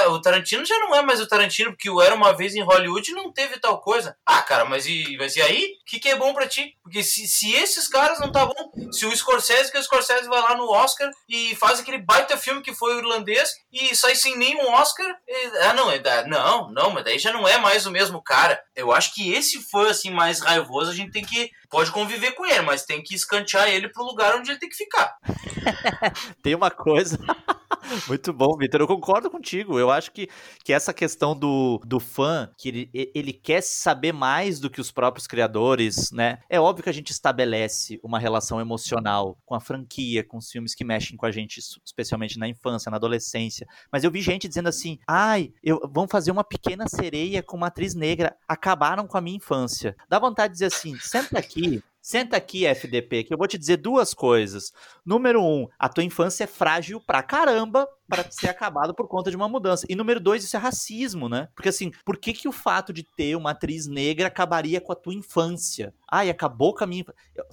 o Tarantino já não é mais o Tarantino, porque o Era Uma Vez em Hollywood não teve tal coisa. Ah, cara, mas e, mas e aí? O que, que é bom para ti? Porque se, se esses caras não tá bom, se o Scorsese, que o Scorsese vai lá no Oscar e faz aquele baita filme que foi o irlandês e sai sem nenhum Oscar, e, ah, não, é, não, não, mas daí já não é mais o mesmo cara. Eu acho que esse fã, assim, mais raivoso, a gente tem que, pode conviver com ele, mas tem que escantear ele pro lugar onde ele tem que ficar. tem uma coisa Muito bom, Vitor. Eu concordo contigo. Eu acho que, que essa questão do, do fã, que ele, ele quer saber mais do que os próprios criadores, né? É óbvio que a gente estabelece uma relação emocional com a franquia, com os filmes que mexem com a gente, especialmente na infância, na adolescência. Mas eu vi gente dizendo assim: ai, eu, vão fazer uma pequena sereia com uma atriz negra. Acabaram com a minha infância. Dá vontade de dizer assim: senta aqui, Senta aqui, FDP, que eu vou te dizer duas coisas. Número um, a tua infância é frágil pra caramba para ser acabado por conta de uma mudança. E número dois, isso é racismo, né? Porque assim, por que que o fato de ter uma atriz negra acabaria com a tua infância? Ai, acabou com a minha.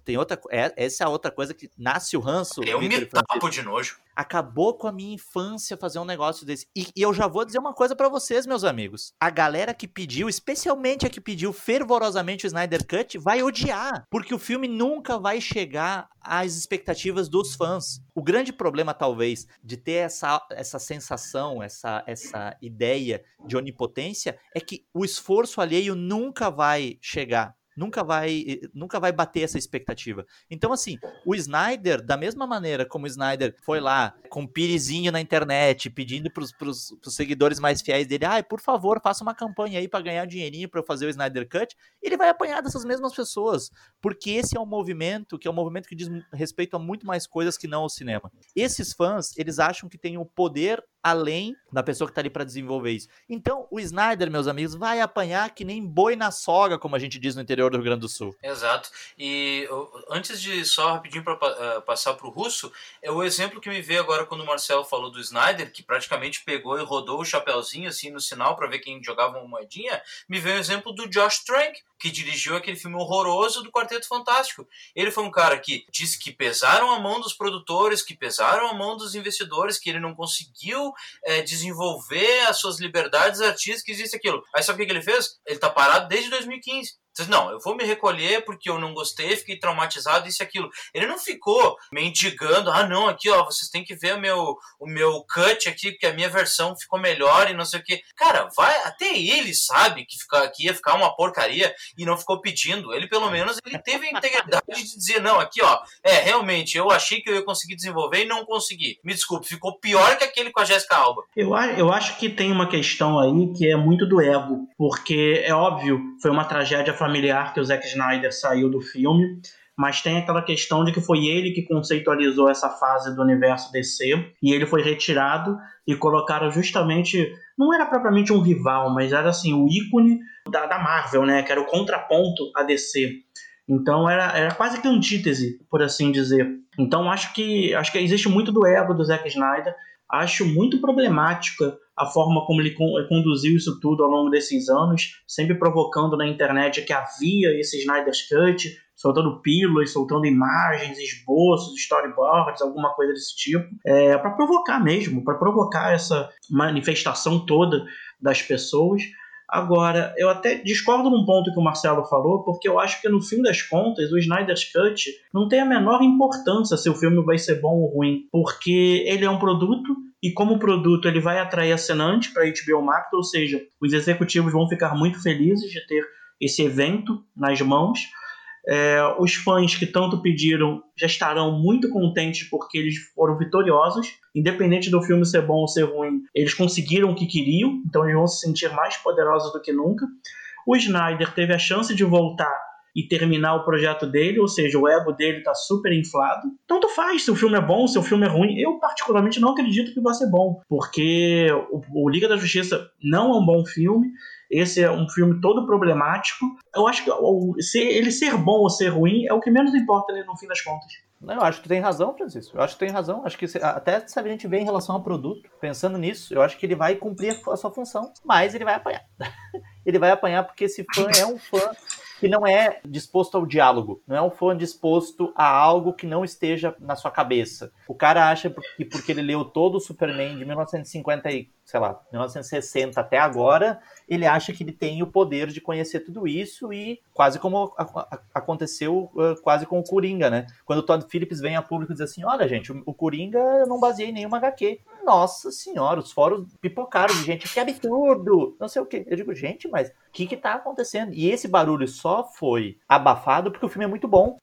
Tem outra. É, essa é a outra coisa que nasce o ranço. É um metapo de nojo. Acabou com a minha infância fazer um negócio desse. E, e eu já vou dizer uma coisa para vocês, meus amigos. A galera que pediu, especialmente a que pediu fervorosamente o Snyder Cut, vai odiar. Porque o filme nunca vai chegar às expectativas dos fãs. O grande problema, talvez, de ter essa, essa sensação, essa, essa ideia de onipotência, é que o esforço alheio nunca vai chegar nunca vai nunca vai bater essa expectativa. Então, assim, o Snyder, da mesma maneira como o Snyder foi lá com pirizinho na internet, pedindo pros, pros, pros seguidores mais fiéis dele, ai, ah, por favor, faça uma campanha aí para ganhar dinheirinho para eu fazer o Snyder Cut, ele vai apanhar dessas mesmas pessoas, porque esse é um movimento que é um movimento que diz respeito a muito mais coisas que não o cinema. Esses fãs, eles acham que tem o poder além da pessoa que está ali para desenvolver isso. Então, o Snyder, meus amigos, vai apanhar que nem boi na soga, como a gente diz no interior do Rio Grande do Sul. Exato. E antes de só rapidinho para uh, eh, passar para o russo, é o exemplo que me veio agora quando o Marcelo falou do Snyder, que praticamente pegou e rodou o chapéuzinho assim no sinal para ver quem jogava uma moedinha, me veio o exemplo do Josh Trank, que dirigiu aquele filme horroroso do Quarteto Fantástico. Ele foi um cara que disse que pesaram a mão dos produtores, que pesaram a mão dos investidores, que ele não conseguiu é, desenvolver as suas liberdades artísticas e isso aquilo. Aí sabe o que ele fez? Ele tá parado desde 2015. Não, eu vou me recolher porque eu não gostei, fiquei traumatizado, isso e aquilo. Ele não ficou mendigando, ah, não, aqui, ó, vocês têm que ver o meu, o meu cut aqui, porque a minha versão ficou melhor e não sei o que. Cara, vai, até ele sabe que, fica, que ia ficar uma porcaria e não ficou pedindo. Ele, pelo menos, ele teve a integridade de dizer, não, aqui, ó, é, realmente, eu achei que eu ia conseguir desenvolver e não consegui. Me desculpe, ficou pior que aquele com a Jessica Alba. Eu, eu acho que tem uma questão aí que é muito do ego, porque é óbvio, foi uma tragédia familiar familiar que o Zack Snyder saiu do filme, mas tem aquela questão de que foi ele que conceitualizou essa fase do universo DC e ele foi retirado e colocaram justamente não era propriamente um rival, mas era assim o ícone da, da Marvel, né? Que era o contraponto a DC. Então era, era quase que antítese, por assim dizer. Então acho que acho que existe muito do ego do Zack Snyder. Acho muito problemática a forma como ele conduziu isso tudo ao longo desses anos, sempre provocando na internet que havia esse Snyder's Cut, soltando pílulas, soltando imagens, esboços, storyboards, alguma coisa desse tipo, é, para provocar mesmo, para provocar essa manifestação toda das pessoas. Agora, eu até discordo num ponto que o Marcelo falou, porque eu acho que no fim das contas, o Snyder's Cut não tem a menor importância se o filme vai ser bom ou ruim, porque ele é um produto e como produto ele vai atrair assinante para HBO Max, ou seja, os executivos vão ficar muito felizes de ter esse evento nas mãos. É, os fãs que tanto pediram já estarão muito contentes porque eles foram vitoriosos, independente do filme ser bom ou ser ruim, eles conseguiram o que queriam, então eles vão se sentir mais poderosos do que nunca. O Snyder teve a chance de voltar e terminar o projeto dele, ou seja, o ego dele tá super inflado. Tanto faz se o filme é bom, se o filme é ruim. Eu, particularmente, não acredito que vai ser bom, porque o Liga da Justiça não é um bom filme. Esse é um filme todo problemático. Eu acho que se ele ser bom ou ser ruim é o que menos importa né, no fim das contas. Não, eu acho que tu tem razão, Francisco. Eu acho que tu tem razão. Acho que até se a gente vê em relação ao produto, pensando nisso, eu acho que ele vai cumprir a sua função, mas ele vai apanhar. ele vai apanhar porque esse fã é um fã que não é disposto ao diálogo, não é um fã disposto a algo que não esteja na sua cabeça. O cara acha que porque ele leu todo o Superman de 1950 e, sei lá, 1960 até agora, ele acha que ele tem o poder de conhecer tudo isso e quase como aconteceu quase com o Coringa, né? Quando o Todd Phillips vem a público e diz assim, olha gente, o Coringa eu não baseei em nenhuma HQ. Nossa senhora, os fóruns pipocaram de gente, que absurdo, não sei o quê. Eu digo, gente, mas o que que tá acontecendo? E esse barulho só foi abafado porque o filme é muito bom.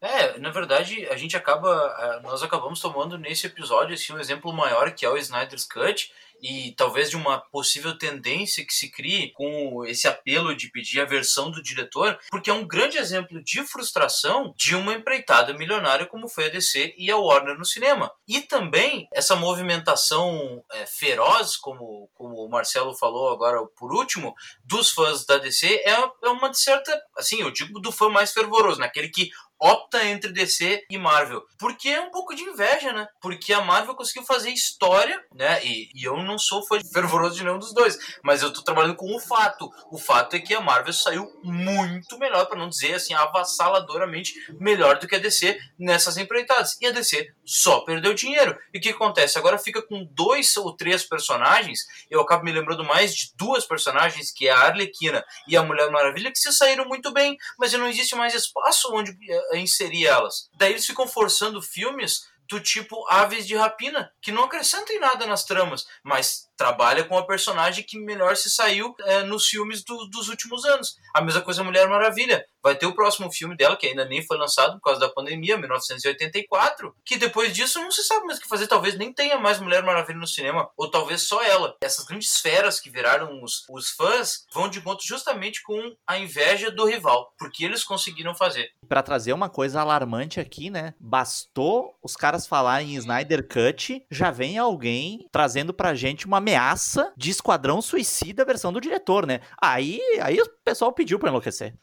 É, na verdade, a gente acaba, eh, nós acabamos tomando nesse episódio assim, um exemplo maior que é o Snyder's Cut, e talvez de uma possível tendência que se crie com esse apelo de pedir a versão do diretor, porque é um grande exemplo de frustração de uma empreitada milionária como foi a DC e a Warner no cinema. E também essa movimentação é, feroz, como, como o Marcelo falou agora por último, dos fãs da DC é, é uma certa, assim, eu digo do fã mais fervoroso, naquele que opta entre DC e Marvel. Porque é um pouco de inveja, né? Porque a Marvel conseguiu fazer história, né? E, e eu não sou fã fervoroso de nenhum dos dois, mas eu tô trabalhando com o fato. O fato é que a Marvel saiu muito melhor, para não dizer assim, avassaladoramente melhor do que a DC nessas empreitadas. E a DC só perdeu dinheiro. E o que acontece? Agora fica com dois ou três personagens, eu acabo me lembrando mais de duas personagens, que é a Arlequina e a Mulher Maravilha, que se saíram muito bem, mas não existe mais espaço onde eh, inserir elas. Daí eles ficam forçando filmes do tipo Aves de Rapina, que não acrescentem nada nas tramas, mas trabalha com a personagem que melhor se saiu é, nos filmes do, dos últimos anos. A mesma coisa Mulher Maravilha. Vai ter o próximo filme dela, que ainda nem foi lançado por causa da pandemia, 1984, que depois disso não se sabe mais o que fazer. Talvez nem tenha mais Mulher Maravilha no cinema, ou talvez só ela. Essas grandes esferas que viraram os, os fãs vão de encontro justamente com a inveja do rival, porque eles conseguiram fazer. Para trazer uma coisa alarmante aqui, né? Bastou os caras falarem em Snyder Cut, já vem alguém trazendo pra gente uma ameaça de Esquadrão Suicida versão do diretor, né? Aí, aí o pessoal pediu pra enlouquecer.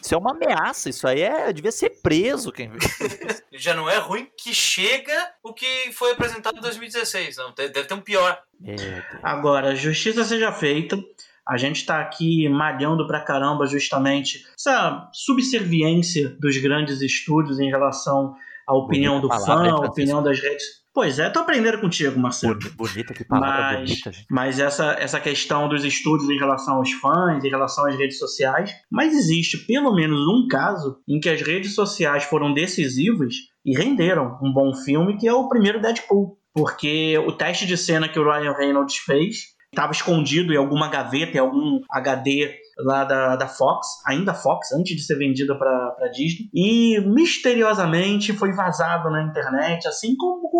Isso é uma ameaça, isso aí é. devia ser preso quem Já não é ruim que chega o que foi apresentado em 2016. Não, deve ter um pior. É. Agora, justiça seja feita. A gente está aqui malhando pra caramba justamente essa subserviência dos grandes estúdios em relação à opinião bonita do palavra, fã, à opinião das redes. Pois é, tô aprendendo contigo, Marcelo. Bonita, que palavra mas, bonita, gente. Mas essa, essa questão dos estudos em relação aos fãs, em relação às redes sociais, mas existe pelo menos um caso em que as redes sociais foram decisivas e renderam um bom filme, que é o primeiro Deadpool. Porque o teste de cena que o Ryan Reynolds fez estava escondido em alguma gaveta, em algum HD lá da, da Fox, ainda Fox, antes de ser vendida para Disney, e misteriosamente foi vazado na internet, assim como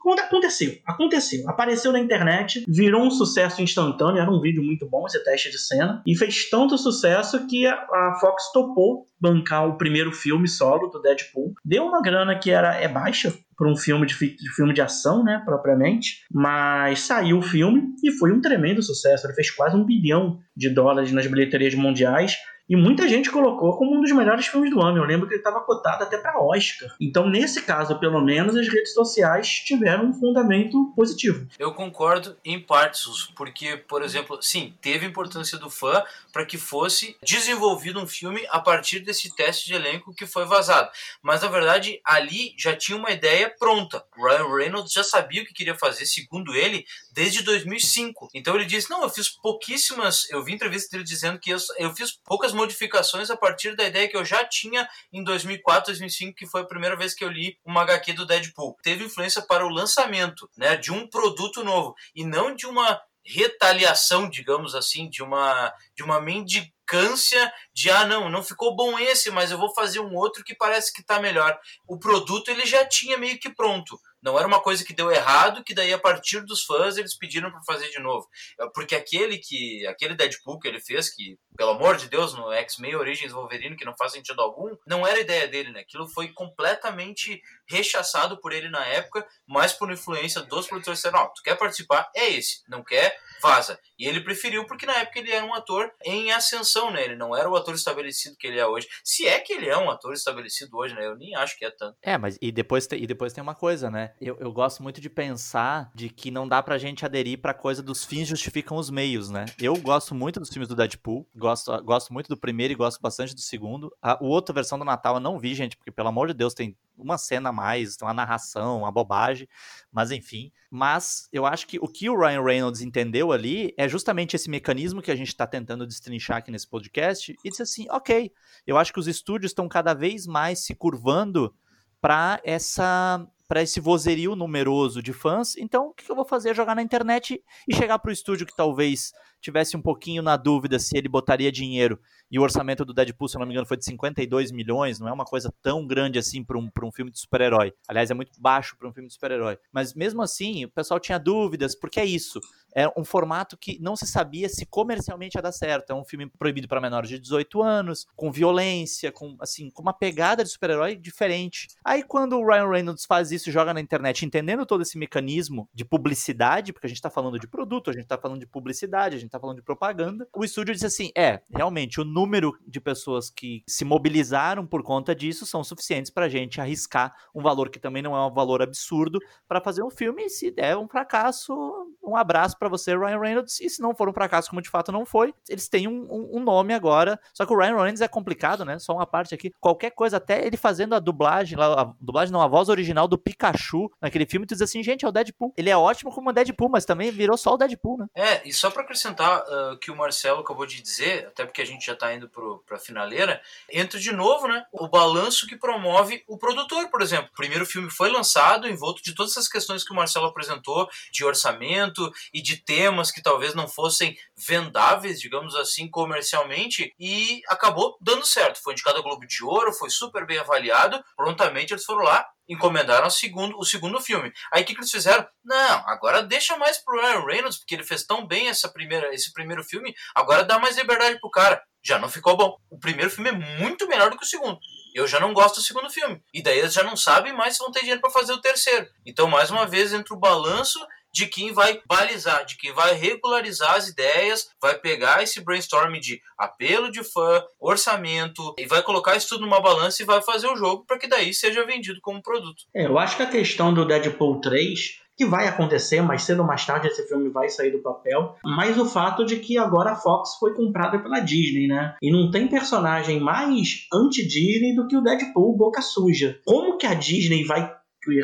quando aconteceu. Aconteceu. Apareceu na internet, virou um sucesso instantâneo, era um vídeo muito bom esse teste de cena, e fez tanto sucesso que a, a Fox topou bancar o primeiro filme solo do Deadpool. Deu uma grana que era é baixa para um filme de, de, filme de ação, né, propriamente, mas saiu o filme e foi um tremendo sucesso. Ele fez quase um bilhão de dólares nas bilheterias mundiais e muita gente colocou como um dos melhores filmes do ano. Eu lembro que ele estava cotado até para Oscar. Então, nesse caso, pelo menos, as redes sociais tiveram um fundamento positivo. Eu concordo em partes, porque, por exemplo, sim, teve importância do fã para que fosse desenvolvido um filme a partir desse teste de elenco que foi vazado. Mas, na verdade, ali já tinha uma ideia pronta. Ryan Reynolds já sabia o que queria fazer, segundo ele, desde 2005. Então ele disse: Não, eu fiz pouquíssimas. Eu vi entrevista dele dizendo que eu, eu fiz poucas modificações a partir da ideia que eu já tinha em 2004, 2005, que foi a primeira vez que eu li uma HQ do Deadpool. Teve influência para o lançamento né, de um produto novo e não de uma retaliação, digamos assim, de uma, de uma mendicância de ah não, não ficou bom esse, mas eu vou fazer um outro que parece que está melhor. O produto ele já tinha meio que pronto Não era uma coisa que deu errado, que daí a partir dos fãs eles pediram para fazer de novo. É, porque aquele que aquele Deadpool que ele fez, que pelo amor de Deus, no X-Men Origins Wolverine, que não faz sentido algum, não era ideia dele, né? Aquilo foi completamente rechaçado por ele na época, mas por influência dos produtores disseram, ó, tu quer participar? É esse. Não quer? Vaza. E ele preferiu porque na época ele era um ator em ascensão, né? Ele não era o ator estabelecido que ele é hoje. Se é que ele é um ator estabelecido hoje, né? Eu nem acho que é tanto. É, mas e depois, e depois tem uma coisa, né? Eu, eu gosto muito de pensar de que não dá pra gente aderir pra coisa dos fins justificam os meios, né? Eu gosto muito dos filmes do Deadpool, gosto, gosto muito do primeiro e gosto bastante do segundo. A, a outra versão do Natal eu não vi, gente, porque pelo amor de Deus tem uma cena a mais, uma narração, uma bobagem, mas enfim. Mas eu acho que o que o Ryan Reynolds entendeu ali é justamente esse mecanismo que a gente está tentando destrinchar aqui nesse podcast e disse assim, ok, eu acho que os estúdios estão cada vez mais se curvando para essa para esse vozerio numeroso de fãs, então o que eu vou fazer? Jogar na internet e chegar para o estúdio que talvez tivesse um pouquinho na dúvida se ele botaria dinheiro e o orçamento do Deadpool, se eu não me engano, foi de 52 milhões, não é uma coisa tão grande assim para um, um filme de super-herói. Aliás, é muito baixo para um filme de super-herói. Mas mesmo assim, o pessoal tinha dúvidas, porque é isso. É um formato que não se sabia se comercialmente ia dar certo. É um filme proibido para menores de 18 anos, com violência, com assim, com uma pegada de super-herói diferente. Aí quando o Ryan Reynolds faz isso e joga na internet, entendendo todo esse mecanismo de publicidade, porque a gente está falando de produto, a gente está falando de publicidade, a gente está falando de propaganda, o estúdio disse assim: é, realmente, o número de pessoas que se mobilizaram por conta disso são suficientes para a gente arriscar um valor que também não é um valor absurdo para fazer um filme. E se der um fracasso, um abraço para você, Ryan Reynolds. E se não for um fracasso, como de fato não foi, eles têm um, um, um, nome agora. Só que o Ryan Reynolds é complicado, né? Só uma parte aqui. Qualquer coisa, até ele fazendo a dublagem, a dublagem não, a voz original do Pikachu naquele filme, tu diz assim, gente, é o Deadpool. Ele é ótimo como o Deadpool, mas também virou só o Deadpool, né? É, e só para acrescentar uh, que o Marcelo acabou de dizer, até porque a gente já tá indo pro, pra finaleira, entra de novo, né? O balanço que promove o produtor, por exemplo. O primeiro filme foi lançado envolto de todas essas questões que o Marcelo apresentou, de orçamento e de temas que talvez não fossem vendáveis, digamos assim, comercialmente, e acabou dando certo. Foi indicado a Globo de Ouro, foi super bem avaliado. Prontamente eles foram lá, encomendaram o segundo, o segundo filme. Aí o que, que eles fizeram? Não, agora deixa mais pro Ryan Reynolds, porque ele fez tão bem essa primeira, esse primeiro filme, agora dá mais liberdade pro cara. Já não ficou bom. O primeiro filme é muito melhor do que o segundo. Eu já não gosto do segundo filme. E daí eles já não sabem mais se vão ter dinheiro para fazer o terceiro. Então, mais uma vez, entra o balanço de quem vai balizar, de quem vai regularizar as ideias, vai pegar esse brainstorming de apelo de fã, orçamento, e vai colocar isso tudo numa balança e vai fazer o jogo para que daí seja vendido como produto. É, eu acho que a questão do Deadpool 3 que vai acontecer, mais cedo ou mais tarde esse filme vai sair do papel, mas o fato de que agora a Fox foi comprada pela Disney, né? E não tem personagem mais anti-Disney do que o Deadpool boca suja. Como que a Disney vai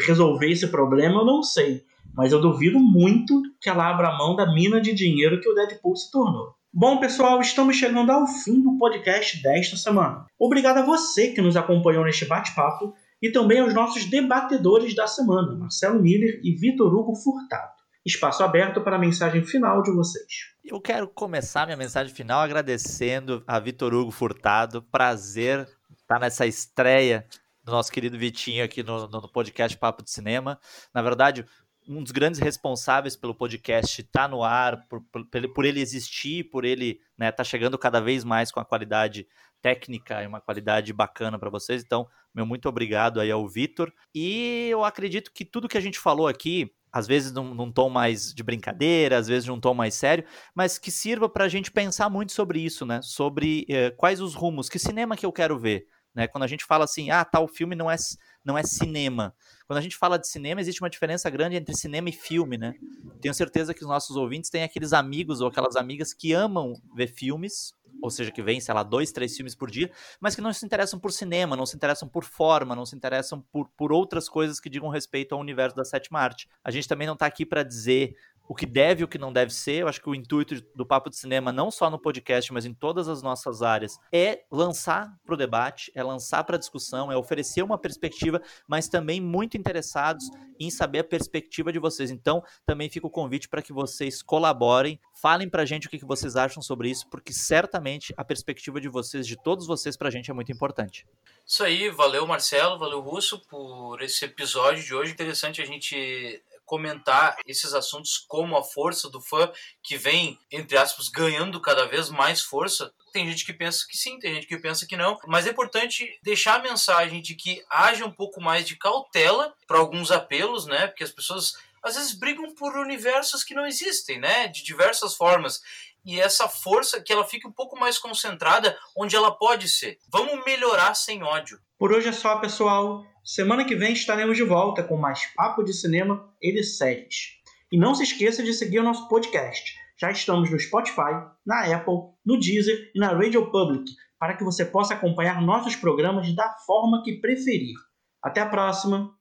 resolver esse problema, eu não sei. Mas eu duvido muito que ela abra mão da mina de dinheiro que o Deadpool se tornou. Bom, pessoal, estamos chegando ao fim do podcast desta semana. Obrigado a você que nos acompanhou neste bate-papo e também aos nossos debatedores da semana, Marcelo Miller e Vitor Hugo Furtado. Espaço aberto para a mensagem final de vocês. Eu quero começar minha mensagem final agradecendo a Vitor Hugo Furtado. Prazer estar nessa estreia do nosso querido Vitinho aqui no, no podcast Papo de Cinema. Na verdade, um dos grandes responsáveis pelo podcast estar tá no ar, por, por, por, ele existir, por ele estar né, tá chegando cada vez mais com a qualidade técnica e uma qualidade bacana para vocês. Então, meu muito obrigado aí ao Vitor. E eu acredito que tudo que a gente falou aqui, às vezes num, num tom mais de brincadeira, às vezes num tom mais sério, mas que sirva para a gente pensar muito sobre isso, né? Sobre eh, quais os rumos, que cinema que eu quero ver. Né? Quando a gente fala assim, ah, tal filme não é, não é cinema. Quando a gente fala de cinema, existe uma diferença grande entre cinema e filme, né? Tenho certeza que os nossos ouvintes têm aqueles amigos ou aquelas amigas que amam ver filmes, ou seja, que vêm, sei lá, dois, três filmes por dia, mas que não se interessam por cinema, não se interessam por forma, não se interessam por, por outras coisas que digam respeito ao universo da sétima arte. A gente também não está aqui para dizer o que deve e o que não deve ser. Eu acho que o intuito do Papo de Cinema, não só no podcast, mas em todas as nossas áreas, é lançar para o debate, é lançar para a discussão, é oferecer uma perspectiva, mas também muito interessados em saber a perspectiva de vocês. Então, também fica o convite para que vocês colaborem, falem para a gente o que vocês acham sobre isso, porque certamente a perspectiva de vocês, de todos vocês, para a gente é muito importante. Isso aí, valeu Marcelo, valeu Russo por esse episódio de hoje. Interessante a gente comentar esses assuntos como a força do fã que vem, entre aspas, ganhando cada vez mais força. Tem gente que pensa que sim, tem gente que pensa que não, mas é importante deixar a mensagem de que haja um pouco mais de cautela para alguns apelos, né? Porque as pessoas às vezes brigam por universos que não existem, né? De diversas formas e essa força que ela fique um pouco mais concentrada onde ela pode ser. Vamos melhorar sem ódio. Por hoje é só, pessoal. Semana que vem estaremos de volta com mais papo de cinema e séries. E não se esqueça de seguir o nosso podcast. Já estamos no Spotify, na Apple, no Deezer e na Radio Public, para que você possa acompanhar nossos programas da forma que preferir. Até a próxima!